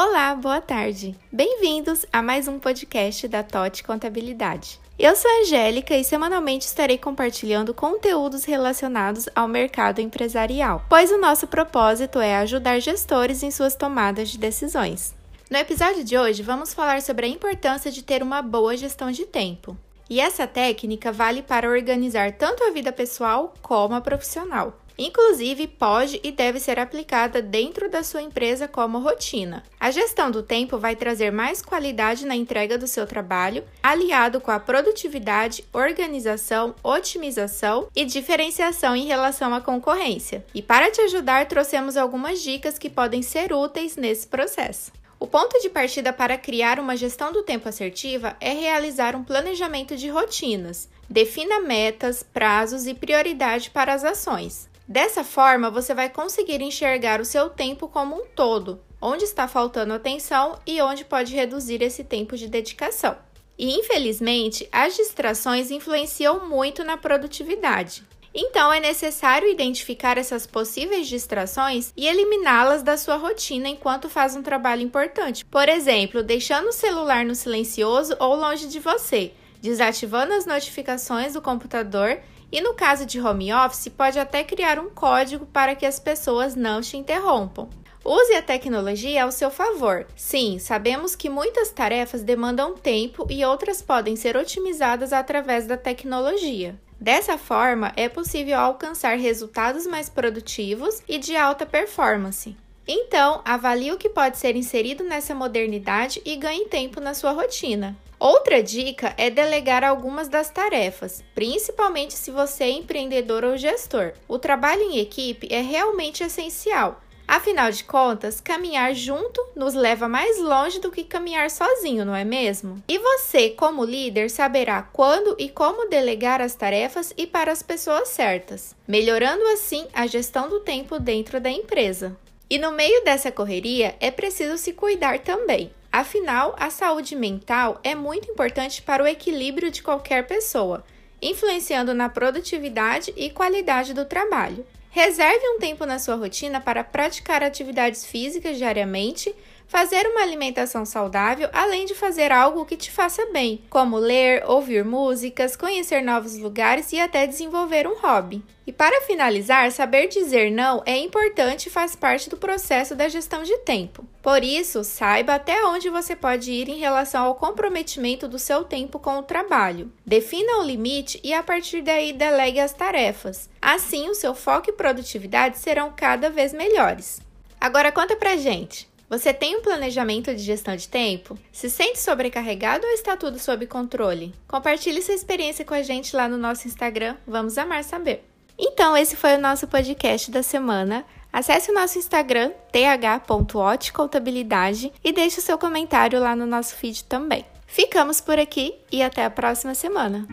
Olá, boa tarde. Bem-vindos a mais um podcast da TOT Contabilidade. Eu sou a Angélica e semanalmente estarei compartilhando conteúdos relacionados ao mercado empresarial, pois o nosso propósito é ajudar gestores em suas tomadas de decisões. No episódio de hoje, vamos falar sobre a importância de ter uma boa gestão de tempo. E essa técnica vale para organizar tanto a vida pessoal como a profissional. Inclusive, pode e deve ser aplicada dentro da sua empresa como rotina. A gestão do tempo vai trazer mais qualidade na entrega do seu trabalho, aliado com a produtividade, organização, otimização e diferenciação em relação à concorrência. E para te ajudar, trouxemos algumas dicas que podem ser úteis nesse processo. O ponto de partida para criar uma gestão do tempo assertiva é realizar um planejamento de rotinas. Defina metas, prazos e prioridade para as ações. Dessa forma, você vai conseguir enxergar o seu tempo como um todo, onde está faltando atenção e onde pode reduzir esse tempo de dedicação. E infelizmente, as distrações influenciam muito na produtividade. Então, é necessário identificar essas possíveis distrações e eliminá-las da sua rotina enquanto faz um trabalho importante. Por exemplo, deixando o celular no silencioso ou longe de você, desativando as notificações do computador e no caso de home office, pode até criar um código para que as pessoas não te interrompam. Use a tecnologia ao seu favor. Sim, sabemos que muitas tarefas demandam tempo e outras podem ser otimizadas através da tecnologia. Dessa forma, é possível alcançar resultados mais produtivos e de alta performance. Então, avalie o que pode ser inserido nessa modernidade e ganhe tempo na sua rotina. Outra dica é delegar algumas das tarefas, principalmente se você é empreendedor ou gestor. O trabalho em equipe é realmente essencial. Afinal de contas, caminhar junto nos leva mais longe do que caminhar sozinho, não é mesmo? E você, como líder, saberá quando e como delegar as tarefas e para as pessoas certas, melhorando assim a gestão do tempo dentro da empresa. E no meio dessa correria, é preciso se cuidar também. Afinal, a saúde mental é muito importante para o equilíbrio de qualquer pessoa, influenciando na produtividade e qualidade do trabalho. Reserve um tempo na sua rotina para praticar atividades físicas diariamente, fazer uma alimentação saudável, além de fazer algo que te faça bem, como ler, ouvir músicas, conhecer novos lugares e até desenvolver um hobby. E para finalizar, saber dizer não é importante e faz parte do processo da gestão de tempo. Por isso, saiba até onde você pode ir em relação ao comprometimento do seu tempo com o trabalho. Defina o limite e a partir daí delegue as tarefas. Assim, o seu foco e produtividade serão cada vez melhores. Agora conta pra gente. Você tem um planejamento de gestão de tempo? Se sente sobrecarregado ou está tudo sob controle? Compartilhe sua experiência com a gente lá no nosso Instagram, vamos amar saber. Então, esse foi o nosso podcast da semana. Acesse o nosso Instagram, th.otcontabilidade, e deixe o seu comentário lá no nosso feed também. Ficamos por aqui e até a próxima semana!